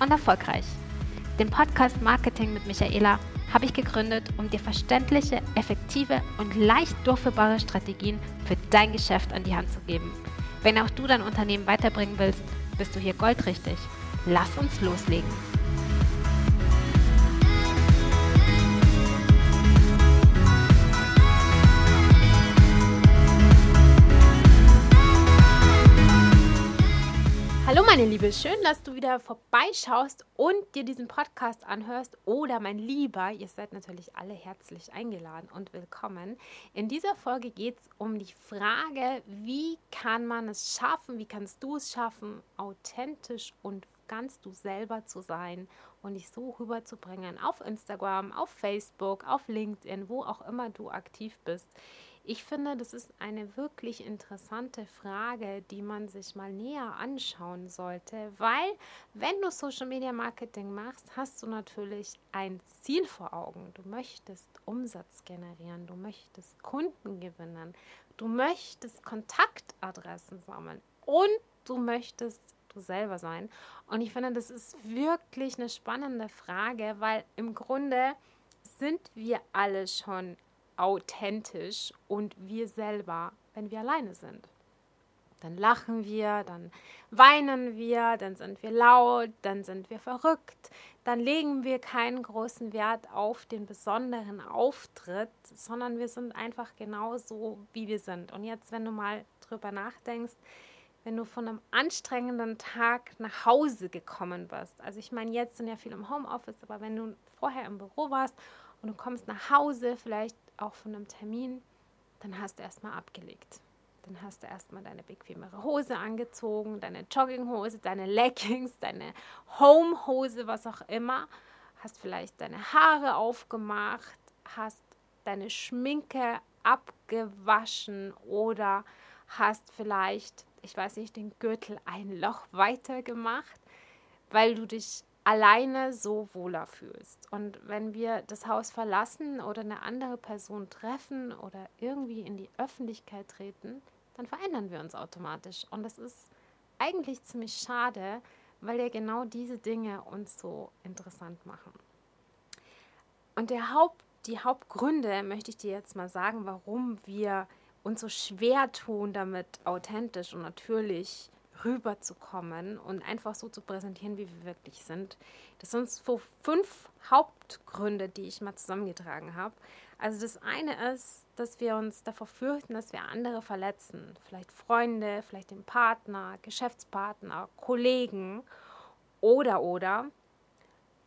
und erfolgreich. Den Podcast Marketing mit Michaela habe ich gegründet, um dir verständliche, effektive und leicht durchführbare Strategien für dein Geschäft an die Hand zu geben. Wenn auch du dein Unternehmen weiterbringen willst, bist du hier goldrichtig. Lass uns loslegen. Meine Liebe, schön, dass du wieder vorbeischaust und dir diesen Podcast anhörst. Oder mein Lieber, ihr seid natürlich alle herzlich eingeladen und willkommen. In dieser Folge geht es um die Frage, wie kann man es schaffen, wie kannst du es schaffen, authentisch und ganz du selber zu sein und dich so rüberzubringen auf Instagram, auf Facebook, auf LinkedIn, wo auch immer du aktiv bist. Ich finde, das ist eine wirklich interessante Frage, die man sich mal näher anschauen sollte, weil wenn du Social Media Marketing machst, hast du natürlich ein Ziel vor Augen. Du möchtest Umsatz generieren, du möchtest Kunden gewinnen, du möchtest Kontaktadressen sammeln und du möchtest du selber sein. Und ich finde, das ist wirklich eine spannende Frage, weil im Grunde sind wir alle schon authentisch und wir selber, wenn wir alleine sind. Dann lachen wir, dann weinen wir, dann sind wir laut, dann sind wir verrückt, dann legen wir keinen großen Wert auf den besonderen Auftritt, sondern wir sind einfach genauso, wie wir sind. Und jetzt, wenn du mal drüber nachdenkst, wenn du von einem anstrengenden Tag nach Hause gekommen bist, also ich meine, jetzt sind ja viele im Homeoffice, aber wenn du vorher im Büro warst und du kommst nach Hause, vielleicht auch von einem Termin, dann hast du erstmal abgelegt. Dann hast du erstmal deine bequemere Hose angezogen, deine Jogginghose, deine Leggings, deine Homehose, was auch immer. Hast vielleicht deine Haare aufgemacht, hast deine Schminke abgewaschen oder hast vielleicht, ich weiß nicht, den Gürtel ein Loch weiter gemacht, weil du dich alleine so wohler fühlst. Und wenn wir das Haus verlassen oder eine andere Person treffen oder irgendwie in die Öffentlichkeit treten, dann verändern wir uns automatisch. Und das ist eigentlich ziemlich schade, weil ja genau diese Dinge uns so interessant machen. Und der Haupt, die Hauptgründe möchte ich dir jetzt mal sagen, warum wir uns so schwer tun, damit authentisch und natürlich rüberzukommen und einfach so zu präsentieren, wie wir wirklich sind. Das sind so fünf Hauptgründe, die ich mal zusammengetragen habe. Also das eine ist, dass wir uns davor fürchten, dass wir andere verletzen. Vielleicht Freunde, vielleicht den Partner, Geschäftspartner, Kollegen oder oder.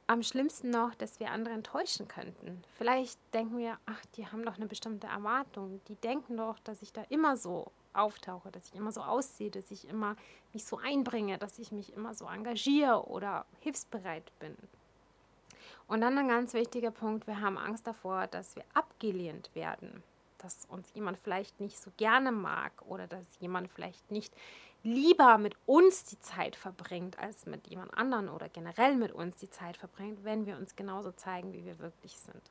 Am schlimmsten noch, dass wir andere enttäuschen könnten. Vielleicht denken wir, ach, die haben doch eine bestimmte Erwartung. Die denken doch, dass ich da immer so auftauche, dass ich immer so aussehe, dass ich immer mich so einbringe, dass ich mich immer so engagiere oder hilfsbereit bin. Und dann ein ganz wichtiger Punkt, wir haben Angst davor, dass wir abgelehnt werden, dass uns jemand vielleicht nicht so gerne mag oder dass jemand vielleicht nicht lieber mit uns die Zeit verbringt, als mit jemand anderen oder generell mit uns die Zeit verbringt, wenn wir uns genauso zeigen, wie wir wirklich sind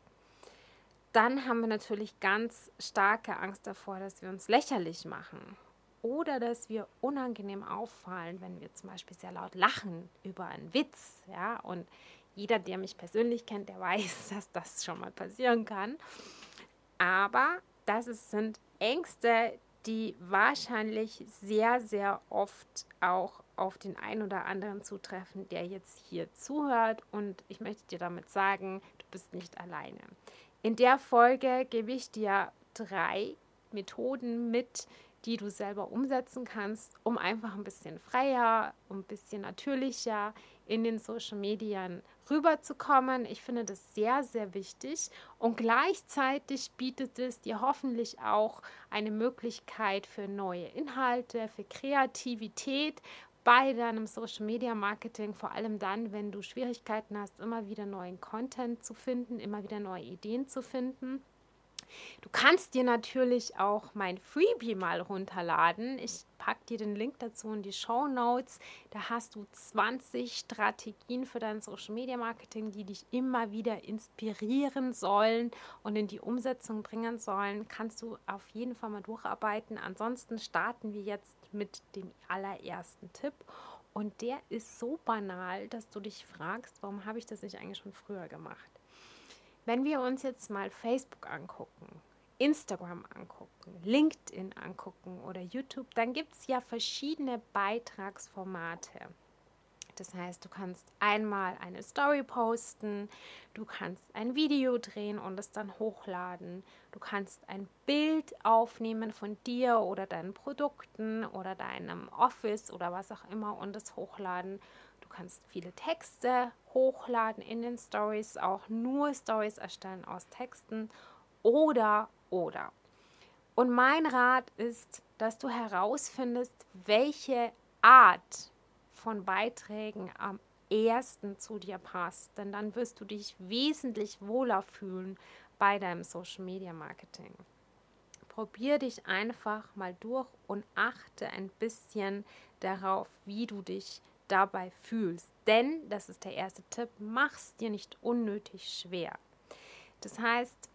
dann haben wir natürlich ganz starke Angst davor, dass wir uns lächerlich machen oder dass wir unangenehm auffallen, wenn wir zum Beispiel sehr laut lachen über einen Witz. Ja? Und jeder, der mich persönlich kennt, der weiß, dass das schon mal passieren kann. Aber das ist, sind Ängste, die wahrscheinlich sehr, sehr oft auch auf den einen oder anderen zutreffen, der jetzt hier zuhört. Und ich möchte dir damit sagen, du bist nicht alleine. In der Folge gebe ich dir drei Methoden mit, die du selber umsetzen kannst, um einfach ein bisschen freier, ein bisschen natürlicher in den Social Medien rüberzukommen. Ich finde das sehr, sehr wichtig und gleichzeitig bietet es dir hoffentlich auch eine Möglichkeit für neue Inhalte, für Kreativität, bei deinem Social Media Marketing, vor allem dann, wenn du Schwierigkeiten hast, immer wieder neuen Content zu finden, immer wieder neue Ideen zu finden. Du kannst dir natürlich auch mein Freebie mal runterladen. Ich packe dir den Link dazu in die Show Notes. Da hast du 20 Strategien für dein Social Media Marketing, die dich immer wieder inspirieren sollen und in die Umsetzung bringen sollen. Kannst du auf jeden Fall mal durcharbeiten. Ansonsten starten wir jetzt mit dem allerersten Tipp. Und der ist so banal, dass du dich fragst, warum habe ich das nicht eigentlich schon früher gemacht? Wenn wir uns jetzt mal Facebook angucken, Instagram angucken, LinkedIn angucken oder YouTube, dann gibt es ja verschiedene Beitragsformate. Das heißt, du kannst einmal eine Story posten, du kannst ein Video drehen und es dann hochladen, du kannst ein Bild aufnehmen von dir oder deinen Produkten oder deinem Office oder was auch immer und es hochladen. Du kannst viele Texte hochladen in den Stories, auch nur Stories erstellen aus Texten oder oder. Und mein Rat ist, dass du herausfindest, welche Art von Beiträgen am ersten zu dir passt, denn dann wirst du dich wesentlich wohler fühlen bei deinem Social Media Marketing. Probier dich einfach mal durch und achte ein bisschen darauf, wie du dich dabei fühlst. Denn, das ist der erste Tipp, mach es dir nicht unnötig schwer. Das heißt,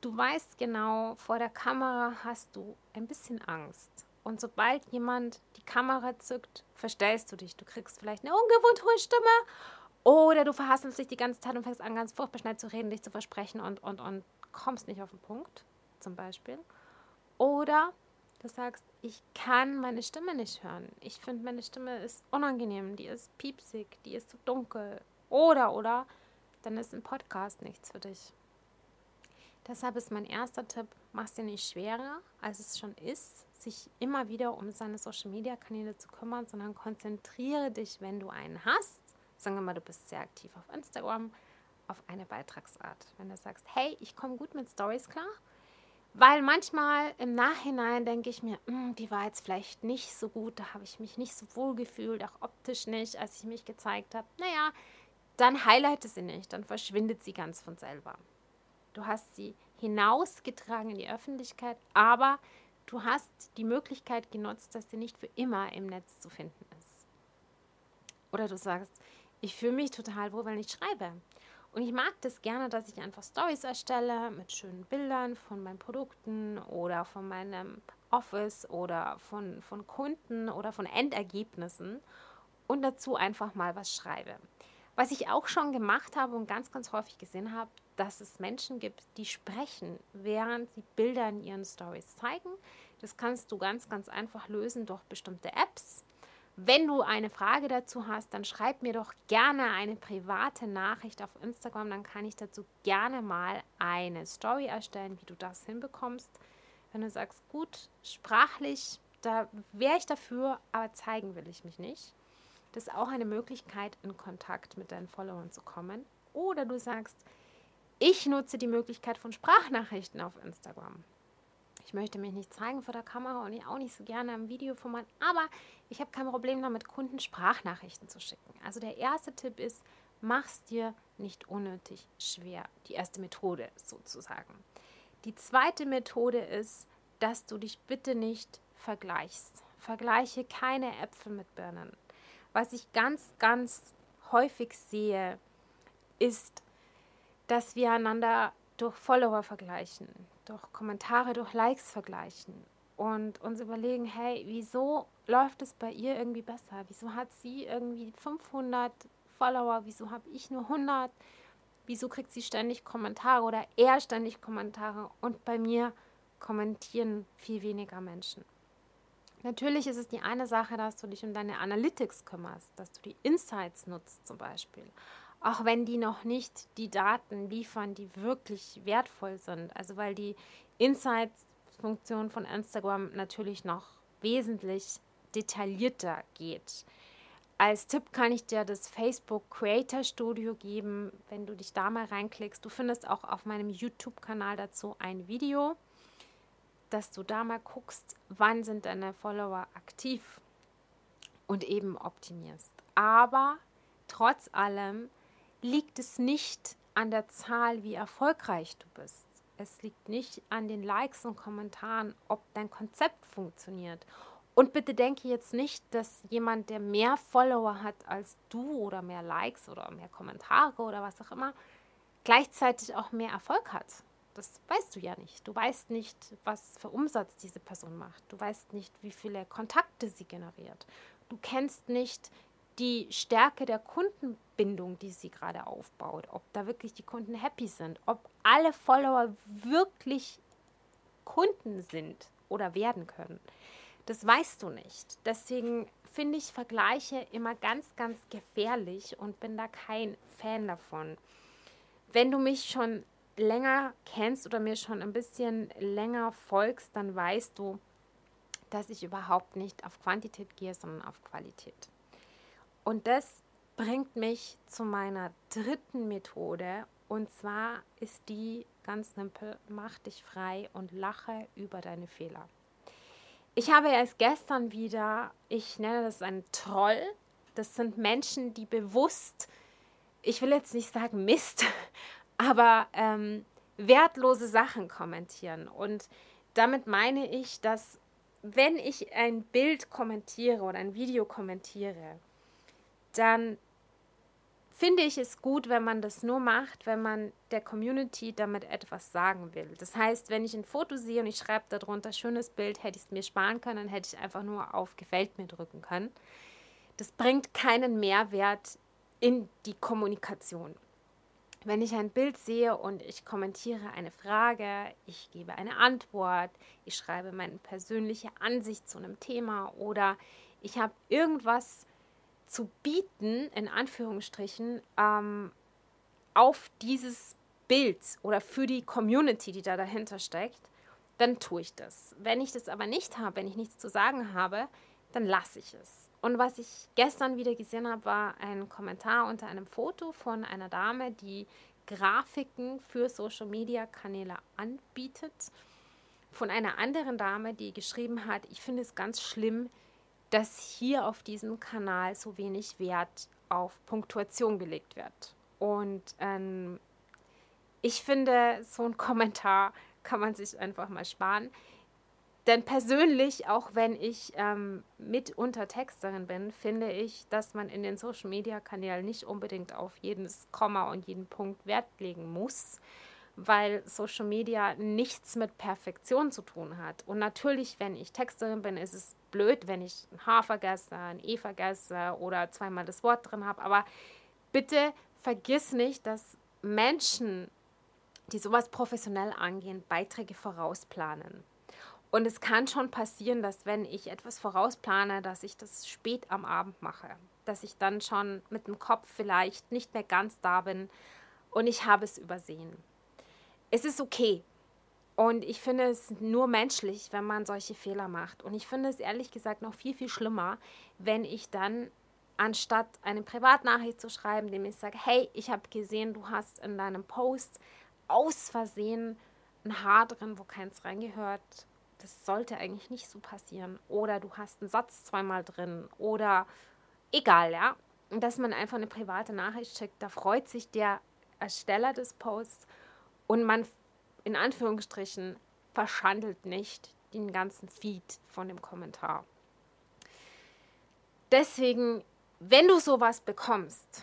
du weißt genau, vor der Kamera hast du ein bisschen Angst. Und sobald jemand die Kamera zückt, verstellst du dich. Du kriegst vielleicht eine ungewohnt hohe Stimme oder du verhasselst dich die ganze Zeit und fängst an, ganz furchtbar schnell zu reden, dich zu versprechen und, und, und kommst nicht auf den Punkt, zum Beispiel. Oder du sagst, ich kann meine Stimme nicht hören. Ich finde, meine Stimme ist unangenehm, die ist piepsig, die ist zu dunkel. Oder, oder, dann ist ein Podcast nichts für dich. Deshalb ist mein erster Tipp, mach es dir nicht schwerer, als es schon ist, sich immer wieder um seine Social-Media-Kanäle zu kümmern, sondern konzentriere dich, wenn du einen hast. Sagen wir mal, du bist sehr aktiv auf Instagram, auf eine Beitragsart. Wenn du sagst, hey, ich komme gut mit Stories klar, weil manchmal im Nachhinein denke ich mir, hm, die war jetzt vielleicht nicht so gut, da habe ich mich nicht so wohl gefühlt, auch optisch nicht, als ich mich gezeigt habe. Naja, dann highlighte sie nicht, dann verschwindet sie ganz von selber. Du hast sie hinausgetragen in die Öffentlichkeit, aber du hast die Möglichkeit genutzt, dass sie nicht für immer im Netz zu finden ist. Oder du sagst, ich fühle mich total wohl, wenn ich schreibe. Und ich mag das gerne, dass ich einfach Stories erstelle mit schönen Bildern von meinen Produkten oder von meinem Office oder von, von Kunden oder von Endergebnissen und dazu einfach mal was schreibe. Was ich auch schon gemacht habe und ganz, ganz häufig gesehen habe, dass es Menschen gibt, die sprechen, während sie Bilder in ihren Stories zeigen. Das kannst du ganz, ganz einfach lösen durch bestimmte Apps. Wenn du eine Frage dazu hast, dann schreib mir doch gerne eine private Nachricht auf Instagram. Dann kann ich dazu gerne mal eine Story erstellen, wie du das hinbekommst. Wenn du sagst, gut, sprachlich, da wäre ich dafür, aber zeigen will ich mich nicht. Das ist auch eine Möglichkeit, in Kontakt mit deinen Followern zu kommen. Oder du sagst, ich nutze die Möglichkeit von Sprachnachrichten auf Instagram. Ich möchte mich nicht zeigen vor der Kamera und ich auch nicht so gerne am Videoformat, aber ich habe kein Problem damit, Kunden Sprachnachrichten zu schicken. Also der erste Tipp ist, mach es dir nicht unnötig schwer. Die erste Methode sozusagen. Die zweite Methode ist, dass du dich bitte nicht vergleichst. Vergleiche keine Äpfel mit Birnen. Was ich ganz, ganz häufig sehe, ist, dass wir einander durch Follower vergleichen, durch Kommentare, durch Likes vergleichen und uns überlegen, hey, wieso läuft es bei ihr irgendwie besser? Wieso hat sie irgendwie 500 Follower? Wieso habe ich nur 100? Wieso kriegt sie ständig Kommentare oder er ständig Kommentare und bei mir kommentieren viel weniger Menschen? Natürlich ist es die eine Sache, dass du dich um deine Analytics kümmerst, dass du die Insights nutzt zum Beispiel auch wenn die noch nicht die Daten liefern, die wirklich wertvoll sind. Also weil die Insights-Funktion von Instagram natürlich noch wesentlich detaillierter geht. Als Tipp kann ich dir das Facebook Creator Studio geben, wenn du dich da mal reinklickst. Du findest auch auf meinem YouTube-Kanal dazu ein Video, dass du da mal guckst, wann sind deine Follower aktiv. und eben optimierst. Aber trotz allem liegt es nicht an der Zahl, wie erfolgreich du bist. Es liegt nicht an den Likes und Kommentaren, ob dein Konzept funktioniert. Und bitte denke jetzt nicht, dass jemand, der mehr Follower hat als du oder mehr Likes oder mehr Kommentare oder was auch immer, gleichzeitig auch mehr Erfolg hat. Das weißt du ja nicht. Du weißt nicht, was für Umsatz diese Person macht. Du weißt nicht, wie viele Kontakte sie generiert. Du kennst nicht die Stärke der Kundenbindung, die sie gerade aufbaut, ob da wirklich die Kunden happy sind, ob alle Follower wirklich Kunden sind oder werden können. Das weißt du nicht. Deswegen finde ich Vergleiche immer ganz, ganz gefährlich und bin da kein Fan davon. Wenn du mich schon länger kennst oder mir schon ein bisschen länger folgst, dann weißt du, dass ich überhaupt nicht auf Quantität gehe, sondern auf Qualität. Und das bringt mich zu meiner dritten Methode. Und zwar ist die ganz simpel, mach dich frei und lache über deine Fehler. Ich habe erst gestern wieder, ich nenne das einen Troll. Das sind Menschen, die bewusst, ich will jetzt nicht sagen Mist, aber ähm, wertlose Sachen kommentieren. Und damit meine ich, dass wenn ich ein Bild kommentiere oder ein Video kommentiere, dann finde ich es gut, wenn man das nur macht, wenn man der Community damit etwas sagen will. Das heißt, wenn ich ein Foto sehe und ich schreibe darunter schönes Bild, hätte ich es mir sparen können, dann hätte ich einfach nur auf Gefällt mir drücken können. Das bringt keinen Mehrwert in die Kommunikation. Wenn ich ein Bild sehe und ich kommentiere eine Frage, ich gebe eine Antwort, ich schreibe meine persönliche Ansicht zu einem Thema oder ich habe irgendwas zu bieten, in Anführungsstrichen, ähm, auf dieses Bild oder für die Community, die da dahinter steckt, dann tue ich das. Wenn ich das aber nicht habe, wenn ich nichts zu sagen habe, dann lasse ich es. Und was ich gestern wieder gesehen habe, war ein Kommentar unter einem Foto von einer Dame, die Grafiken für Social-Media-Kanäle anbietet. Von einer anderen Dame, die geschrieben hat, ich finde es ganz schlimm, dass hier auf diesem Kanal so wenig Wert auf Punktuation gelegt wird. Und ähm, ich finde, so ein Kommentar kann man sich einfach mal sparen. Denn persönlich, auch wenn ich ähm, mitunter Texterin bin, finde ich, dass man in den Social-Media-Kanälen nicht unbedingt auf jedes Komma und jeden Punkt Wert legen muss weil Social Media nichts mit Perfektion zu tun hat. Und natürlich, wenn ich Texterin bin, ist es blöd, wenn ich ein H vergesse, ein E vergesse oder zweimal das Wort drin habe. Aber bitte vergiss nicht, dass Menschen, die sowas professionell angehen, Beiträge vorausplanen. Und es kann schon passieren, dass wenn ich etwas vorausplane, dass ich das spät am Abend mache, dass ich dann schon mit dem Kopf vielleicht nicht mehr ganz da bin und ich habe es übersehen es ist okay. Und ich finde es nur menschlich, wenn man solche Fehler macht. Und ich finde es ehrlich gesagt noch viel, viel schlimmer, wenn ich dann anstatt eine Privatnachricht zu schreiben, dem ich sage, hey, ich habe gesehen, du hast in deinem Post aus Versehen ein Haar drin, wo keins reingehört. Das sollte eigentlich nicht so passieren. Oder du hast einen Satz zweimal drin. Oder egal, ja. Dass man einfach eine private Nachricht schickt, da freut sich der Ersteller des Posts und man in Anführungsstrichen verschandelt nicht den ganzen Feed von dem Kommentar. Deswegen, wenn du sowas bekommst,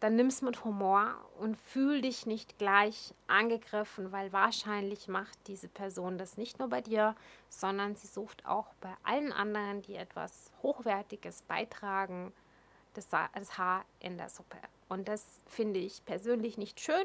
dann nimm es mit Humor und fühl dich nicht gleich angegriffen, weil wahrscheinlich macht diese Person das nicht nur bei dir, sondern sie sucht auch bei allen anderen, die etwas Hochwertiges beitragen, das, das Haar in der Suppe. Und das finde ich persönlich nicht schön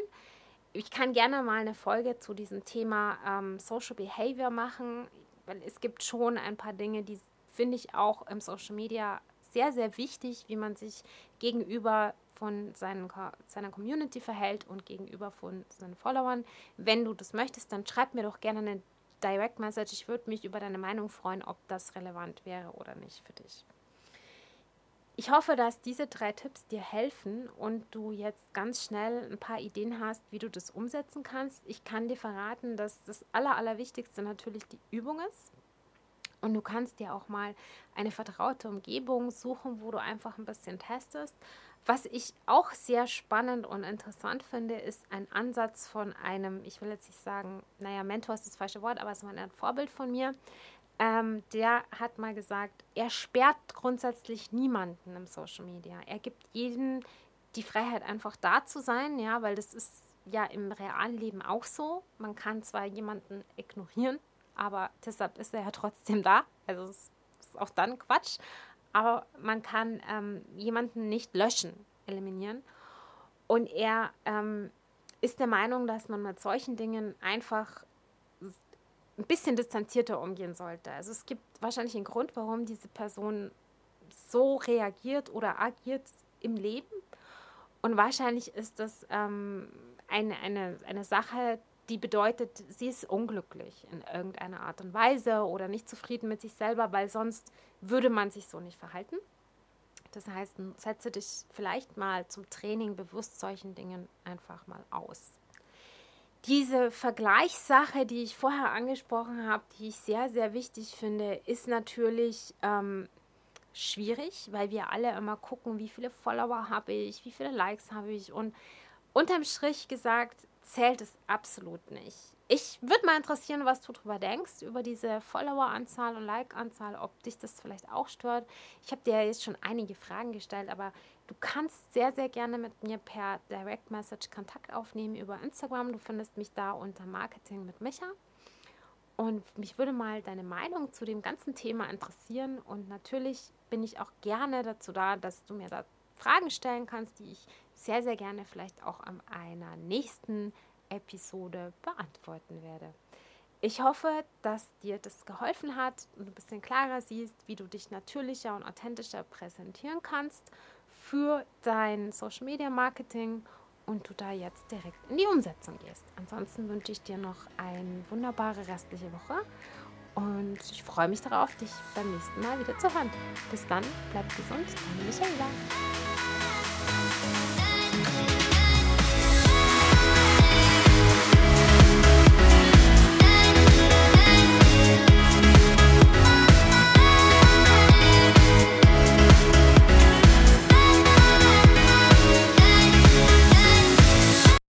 ich kann gerne mal eine Folge zu diesem Thema ähm, Social Behavior machen, weil es gibt schon ein paar Dinge, die finde ich auch im Social Media sehr, sehr wichtig, wie man sich gegenüber von seinen, seiner Community verhält und gegenüber von seinen Followern. Wenn du das möchtest, dann schreib mir doch gerne eine Direct Message. Ich würde mich über deine Meinung freuen, ob das relevant wäre oder nicht für dich. Ich hoffe, dass diese drei Tipps dir helfen und du jetzt ganz schnell ein paar Ideen hast, wie du das umsetzen kannst. Ich kann dir verraten, dass das Aller, Allerwichtigste natürlich die Übung ist. Und du kannst dir auch mal eine vertraute Umgebung suchen, wo du einfach ein bisschen testest. Was ich auch sehr spannend und interessant finde, ist ein Ansatz von einem, ich will jetzt nicht sagen, naja, Mentor ist das falsche Wort, aber es war ein Vorbild von mir. Ähm, der hat mal gesagt, er sperrt grundsätzlich niemanden im Social Media. Er gibt jedem die Freiheit, einfach da zu sein, ja, weil das ist ja im realen Leben auch so. Man kann zwar jemanden ignorieren, aber deshalb ist er ja trotzdem da. Also es ist auch dann Quatsch. Aber man kann ähm, jemanden nicht löschen, eliminieren. Und er ähm, ist der Meinung, dass man mit solchen Dingen einfach ein bisschen distanzierter umgehen sollte. Also es gibt wahrscheinlich einen Grund, warum diese Person so reagiert oder agiert im Leben. Und wahrscheinlich ist das ähm, eine, eine, eine Sache, die bedeutet, sie ist unglücklich in irgendeiner Art und Weise oder nicht zufrieden mit sich selber, weil sonst würde man sich so nicht verhalten. Das heißt, setze dich vielleicht mal zum Training bewusst solchen Dingen einfach mal aus. Diese Vergleichssache, die ich vorher angesprochen habe, die ich sehr, sehr wichtig finde, ist natürlich ähm, schwierig, weil wir alle immer gucken, wie viele Follower habe ich, wie viele Likes habe ich und unterm Strich gesagt, zählt es absolut nicht. Ich würde mal interessieren, was du darüber denkst, über diese Follower-Anzahl und Like-Anzahl, ob dich das vielleicht auch stört. Ich habe dir jetzt schon einige Fragen gestellt, aber du kannst sehr, sehr gerne mit mir per Direct Message Kontakt aufnehmen über Instagram. Du findest mich da unter Marketing mit Micha. Und mich würde mal deine Meinung zu dem ganzen Thema interessieren. Und natürlich bin ich auch gerne dazu da, dass du mir da Fragen stellen kannst, die ich sehr, sehr gerne vielleicht auch an einer nächsten Episode beantworten werde. Ich hoffe, dass dir das geholfen hat und du ein bisschen klarer siehst, wie du dich natürlicher und authentischer präsentieren kannst für dein Social Media Marketing und du da jetzt direkt in die Umsetzung gehst. Ansonsten wünsche ich dir noch eine wunderbare restliche Woche und ich freue mich darauf, dich beim nächsten Mal wieder zu hören. Bis dann, bleib gesund, deine Michaela.